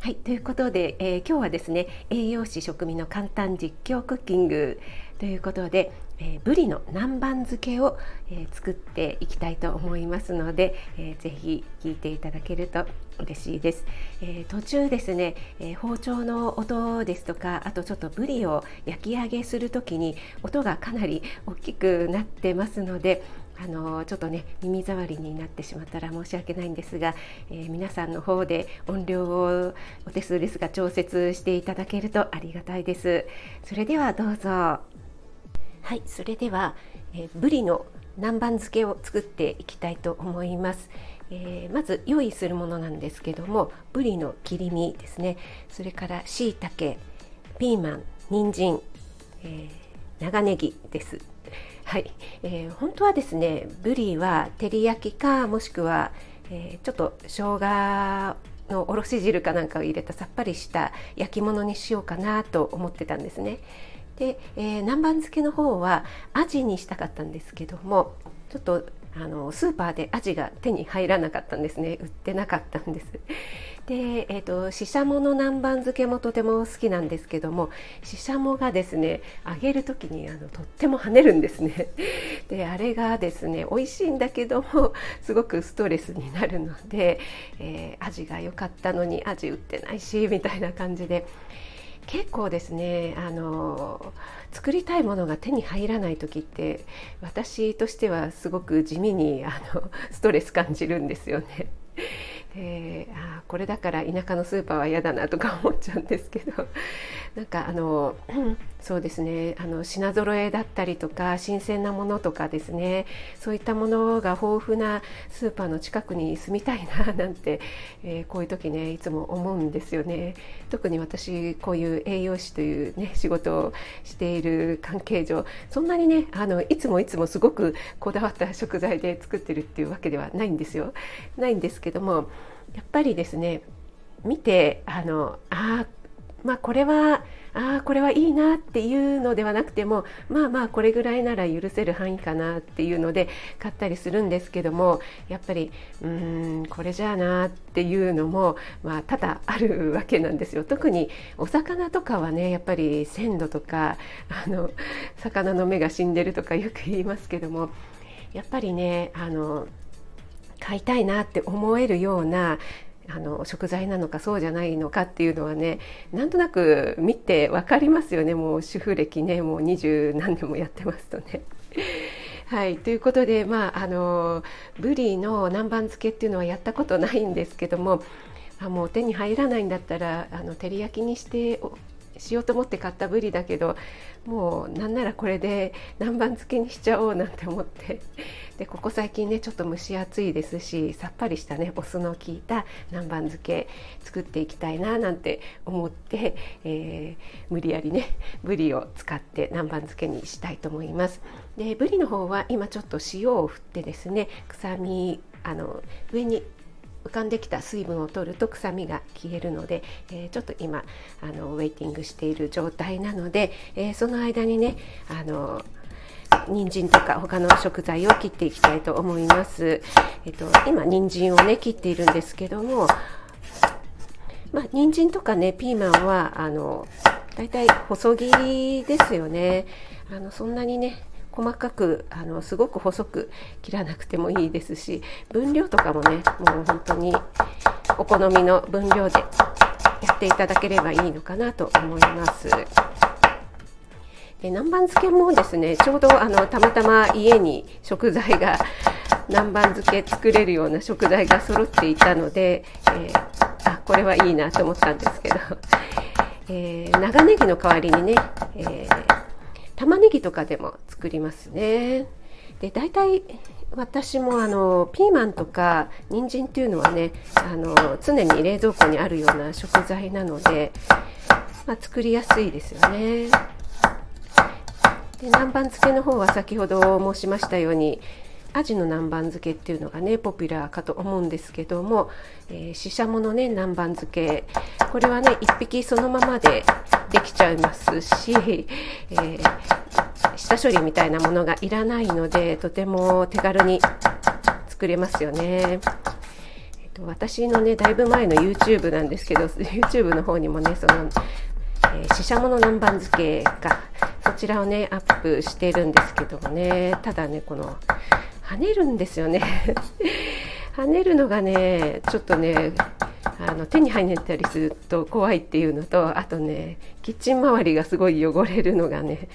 はいということで、えー、今日はですね栄養士食味の簡単実況クッキングということで、えー、ブリの南蛮漬けを、えー、作っていきたいと思いますので、えー、ぜひ聞いていただけると嬉しいです、え途中ですね、え包丁の音ですとかあとちょっとブリを焼き上げする時に音がかなり大きくなってますのであのちょっとね耳障りになってしまったら申し訳ないんですが、えー、皆さんの方で音量をお手数ですが調節していただけるとありがたいです。それではどうぞ。はいそれでは、えー、ブリの南蛮漬けを作っていきたいと思います、えー、まず用意するものなんですけどもブリの切り身ですね。それからしいたけピーマン人参、えー、長ネギです。はい、えー、本当はですねブリは照り焼きかもしくは、えー、ちょっと生姜のおろし汁かなんかを入れたさっぱりした焼き物にしようかなと思ってたんですね。で、えー、南蛮漬けの方はアジにしたかったんですけどもちょっとあのスーパーでアジが手に入らなかったんですね売ってなかったんです。で、えーと、ししゃもの南蛮漬けもとても好きなんですけどもししゃもがですね揚げる時にあのとっても跳ねるんですねであれがですね美味しいんだけどもすごくストレスになるので、えー、味が良かったのに味売ってないしみたいな感じで結構ですねあの作りたいものが手に入らない時って私としてはすごく地味にあのストレス感じるんですよね。えー、あこれだから田舎のスーパーは嫌だなとか思っちゃうんですけど なんかあの、そうですねあの品揃えだったりとか新鮮なものとかですねそういったものが豊富なスーパーの近くに住みたいななんて、えー、こういう時ねいつも思うんですよね。特に私こういう栄養士というね仕事をしている関係上そんなにねあのいつもいつもすごくこだわった食材で作ってるっていうわけではないんですよ。ないんですけどもやっぱりですね見てあのあまあこれはあこれはいいなっていうのではなくてもまあまあこれぐらいなら許せる範囲かなっていうので買ったりするんですけどもやっぱりうーんこれじゃあなっていうのも、まあ、多々あるわけなんですよ。特にお魚とかはねやっぱり鮮度とかあの魚の目が死んでるとかよく言いますけどもやっぱりねあの買いたいなって思えるようなあの食材なのかそうじゃないのかっていうのはねなんとなく見て分かりますよねもう主婦歴ねもう二十何年もやってますとね。はいということで、まあ、あのブリの南蛮漬けっていうのはやったことないんですけどもあもう手に入らないんだったらあの照り焼きにしてしようと思って買ったブリだけどもうなんならこれで南蛮漬けにしちゃおうなんて思ってでここ最近ねちょっと蒸し暑いですしさっぱりしたねお酢の効いた南蛮漬け作っていきたいななんて思って、えー、無理やりねブリを使って南蛮漬けにしたいと思います。でブリの方は今ちょっと塩を振ってですね臭みあの上に浮かんできた水分を取ると臭みが消えるので、えー、ちょっと今あのウェイティングしている状態なので、えー、その間にねあの人参とか他の食材を切っていきたいと思います。えっと、今人参をね切っているんですけども、まあ、人参とかねピーマンはあのだいたい細切りですよね。あのそんなにね細かくあのすごく細く切らなくてもいいですし分量とかもねもう本当にお好みの分量でやっていただければいいのかなと思います。で南蛮漬けもですねちょうどあのたまたま家に食材が 南蛮漬け作れるような食材が揃っていたので、えー、あこれはいいなと思ったんですけど、えー、長ネギの代わりにね、えー玉ねぎとかでも作りますね。で大体私もあのピーマンとか人参っていうのはねあの常に冷蔵庫にあるような食材なのでまあ、作りやすいですよね。で南蛮漬けの方は先ほど申しましたようにアジの南蛮漬けっていうのがねポピュラーかと思うんですけども、えー、ししゃものね南蛮漬けこれはね1匹そのままでできちゃいますし、えー、下処理みたいなものがいらないのでとても手軽に作れますよね。私のねだいぶ前の YouTube なんですけど YouTube の方にもねその、えー、ししゃもの南蛮漬けがちらをねアップしてるんですけどもね。ただねこの跳ねるんですよね。跳ねるのがねちょっとねあの手に入ったりすると怖いっていうのとあとねキッチン周りがすごい汚れるのがね、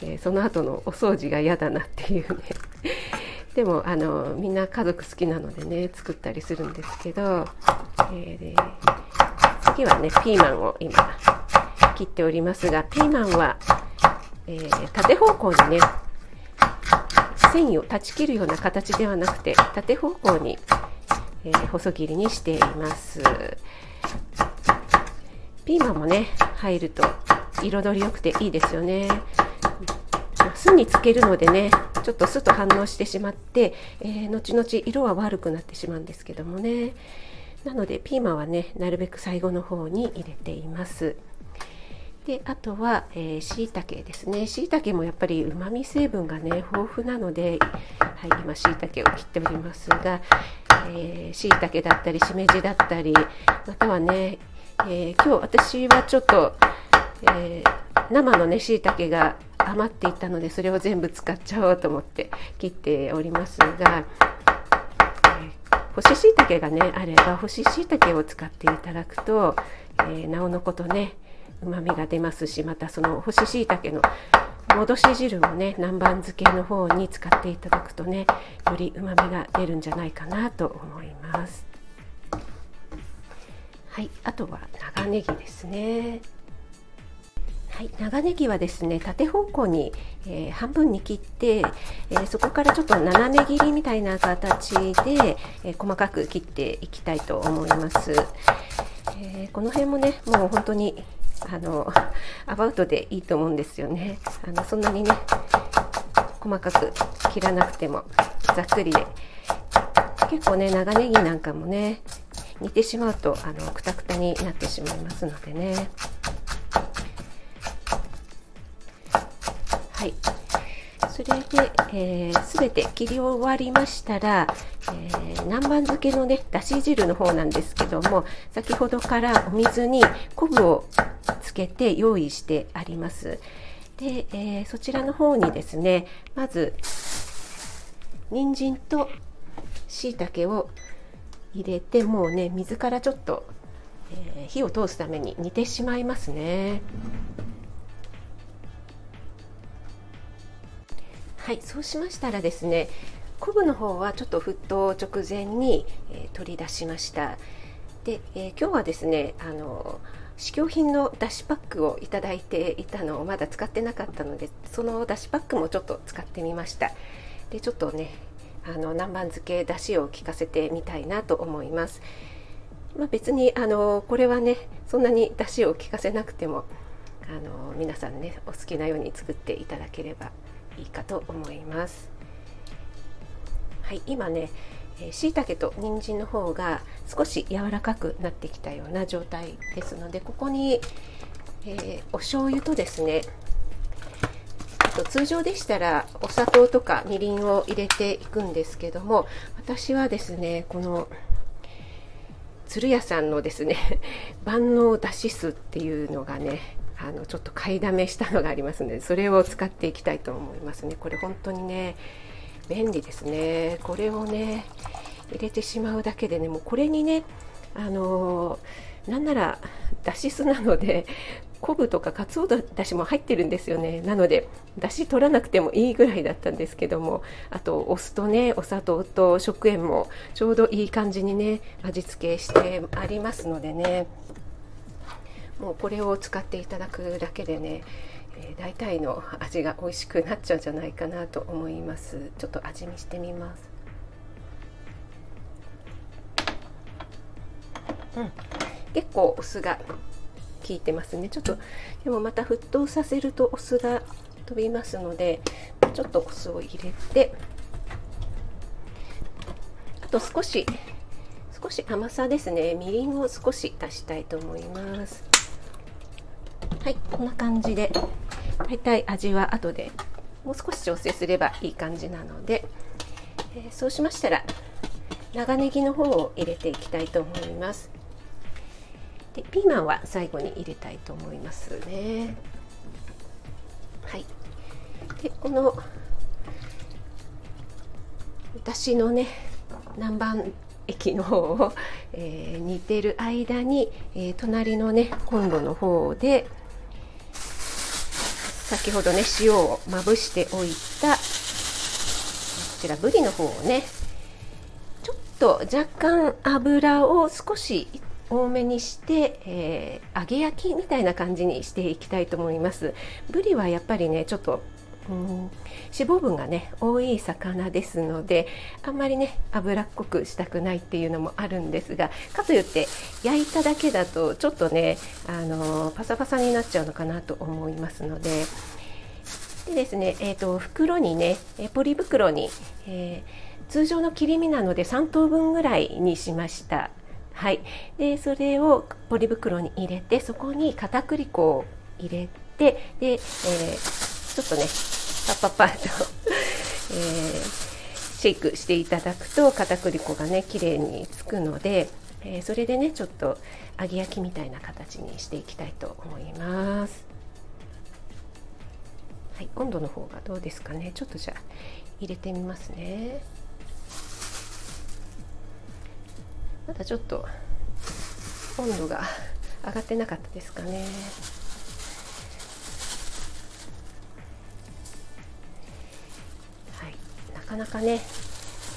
えー、その後のお掃除が嫌だなっていうね。でもあのみんな家族好きなのでね作ったりするんですけど、えー、次はねピーマンを今切っておりますがピーマンは、えー、縦方向にね繊維を断ち切るような形ではなくて縦方向に、えー、細切りにしています。ピーマンもね入ると彩り良くていいですよね。酢につけるのでねちょっと酢と反応してしまって、えー、後々色は悪くなってしまうんですけどもね。なのでピーマンはねなるべく最後の方に入れています。であとはしいたけですね。しいたけもやっぱりうまみ成分がね豊富なので、はい、今しいたけを切っておりますがしいたけだったりしめじだったりまたはね、えー、今日私はちょっと、えー、生のねしいたけが余っていたのでそれを全部使っちゃおうと思って切っておりますが、えー、干し椎茸がねあれば干し椎茸を使っていただくと、えなおのことねうまみが出ますしまたその干し椎茸の戻し汁をね南蛮漬けの方に使っていただくとねよりうまみが出るんじゃないかなと思います。はいあとは長ネギですね。はい、長ネギはですね縦方向に、えー、半分に切って、えー、そこからちょっと斜め切りみたいな形で、えー、細かく切っていきたいと思います、えこの辺もねもう本当にあのアバウトでいいと思うんですよね。あのそんなにね細かく切らなくてもざっくりで。結構ね長ネギなんかもね煮てしまうとあのくたくたになってしまいますのでね。はい。それで、えー、全て切り終わりましたら、えー、南蛮漬けのねだし汁の方なんですけども先ほどからお水に昆布をけて用意してあります。で、えー、そちらの方にですねまず人参としいたけを入れてもうね水からちょっと、えー、火を通すために煮てしまいますね。はいそうしましたらですね昆布の方はちょっと沸騰直前に、えー、取り出しましたで、えー、今日はですねあの試供品のだしパックをいただいていたのをまだ使ってなかったのでそのだしパックもちょっと使ってみましたでちょっとねあの南蛮漬けだしを効かせてみたいなと思いますまあ、別にあのこれはねそんなにだしを効かせなくてもあの皆さんねお好きなように作っていただければいいかと思います。はい、今ねしいたけと人参の方が少し柔らかくなってきたような状態ですのでここに、えー、お醤油とですねあと通常でしたらお砂糖とかみりんを入れていくんですけども私はですねこの鶴屋さんのですね 万能だし酢っていうのがねあのちょっと買いだめしたのがありますのでそれを使っていきたいと思いますね。これ本当にね便利ですね。これをね入れてしまうだけでねもうこれにねあのー、なんならだし酢なので昆布とかかつおだしも入ってるんですよね。なのでだし取らなくてもいいぐらいだったんですけどもあとお酢とねお砂糖と食塩もちょうどいい感じにね味付けしてありますのでねもうこれを使っていただくだけでね、えー、大体の味が美味しくなっちゃうんじゃないかなと思います。ちょっと味見してみます。うん。結構お酢が効いてますね。ちょっとでもまた沸騰させるとお酢が飛びますのでちょっとお酢を入れてあと少し少し甘さですね。みりんを少し足したいと思いますはいこんな感じでだいたい味は後でもう少し調整すればいい感じなので、えー、そうしましたら長ネギの方を入れていきたいと思います。でピーマンは最後に入れたいと思いますね。はい。でこのだしのね南蛮液の方を、えー、煮てる間に、えー、隣のねコンロの方で先ほどね塩をまぶしておいたこちらぶりの方をねちょっと若干油を少し多めにして、えー、揚げ焼きみたいな感じにしていきたいと思います。ぶりはやっぱりねちょっとうん。脂肪分がね多い魚ですのであんまりね脂っこくしたくないっていうのもあるんですがかといって焼いただけだとちょっとねあのパサパサになっちゃうのかなと思いますので。でですね、えーと、袋にねポリ袋に、えー、通常の切り身なので3等分ぐらいにしました。はい、でそれをポリ袋に入れてそこに片栗粉を入れてで、えー、ちょっとねパッパッパッとえー、シェイクしていただくと片栗粉がね綺麗につくので、えー、それでねちょっと揚げ焼きみたいな形にしていきたいと思います。はい、温度の方がどうですかね。ちょっとじゃあ入れてみますね。まだちょっと温度が上がってなかったですかね。かなかね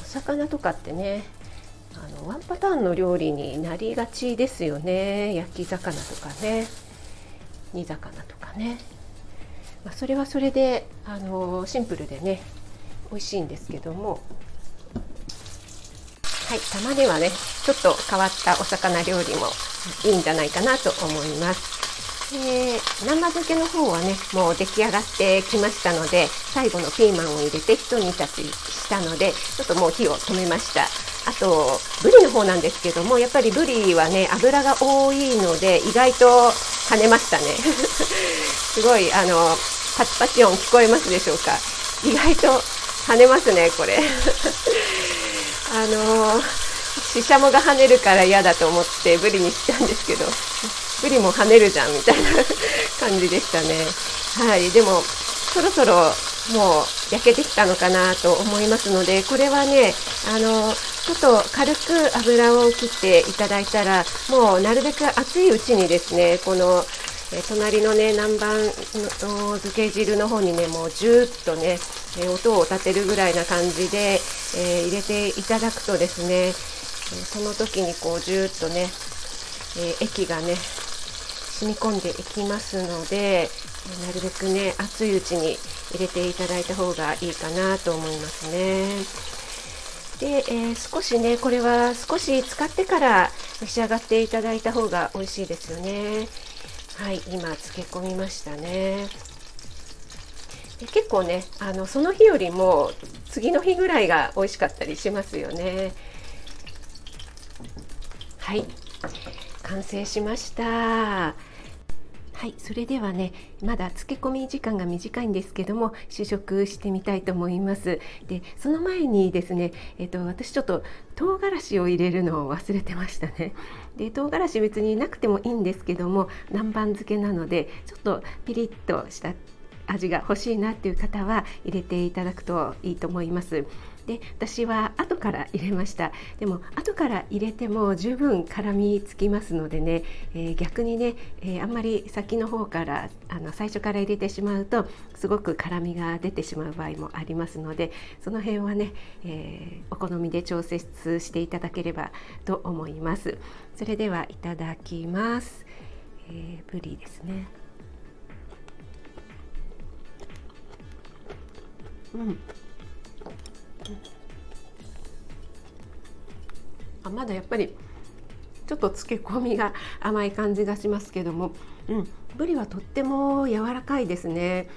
お魚とかってねあのワンパターンの料理になりがちですよね。焼き魚とかね。煮魚とかね、まあ、それはそれであのシンプルでね美味しいんですけども。はいたまにはねちょっと変わったお魚料理もいいんじゃないかなと思います。えー、生漬けの方はねもう出来上がってきましたので最後のピーマンを入れてひと煮立ちしたのでちょっともう火を止めました。あとブリの方なんですけどもやっぱりブリはね油が多いので意外と跳ねましたね。すごいあのパチパチ音聞こえますでしょうか？意外と跳ねますねこれ。あのししゃもが跳ねるから嫌だと思ってブリにしたんですけど。ブリも跳ねるじゃんみたいな感じでしたね。はい、でもそろそろもう焼けてきたのかなと思いますのでこれはねあのちょっと軽く油を切っていただいたらもうなるべく熱いうちにですねこのえ隣のね南蛮の漬け汁の方にねもうジューッとね、え音を立てるぐらいな感じで、えー、入れていただくとですね、その時にこうジューッとね、え液がね染み込んでいきますのでなるべくね熱いうちに入れていただいた方がいいかなと思いますね。で、えー、少しねこれは少し使ってから召し上がっていただいた方が美味しいですよね。はい今漬け込みましたね。で結構ねあのその日よりも次の日ぐらいが美味しかったりしますよね。はい完成しました。はいそれではねまだ漬け込み時間が短いんですけども試食してみたいと思います。でその前にですねえっと私ちょっと唐辛子を入れるのを忘れてましたね。で唐辛子別になくてもいいんですけども南蛮漬けなのでちょっとピリッとした味が欲しいなっていう方は入れていただくといいと思います。で私は後から入れました。でも後から入れても十分絡みつきますのでね、えー、逆にね、えー、あんまり先の方からあの最初から入れてしまうとすごく辛みが出てしまう場合もありますのでその辺はね、えー、お好みで調節していただければと思います。それではいただきます、えー、ブリですね。うん。あまだやっぱりちょっと漬け込みが甘い感じがしますけども、うん、ぶりはとっても柔らかいですね。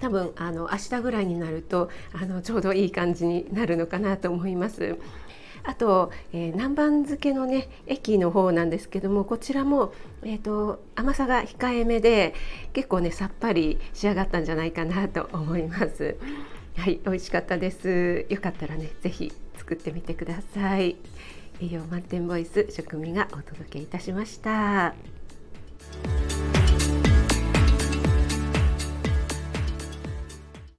多分あの明日ぐらいになるとあのちょうどいい感じになるのかなと思います。あと、えー、南蛮漬けのね液の方なんですけどもこちらも、えーと、甘さが控えめで結構ねさっぱり仕上がったんじゃないかなと思います。はい美味しかったです。よかったらねぜひ作ってみてください。栄養満点ボイス食味がお届けいたしました。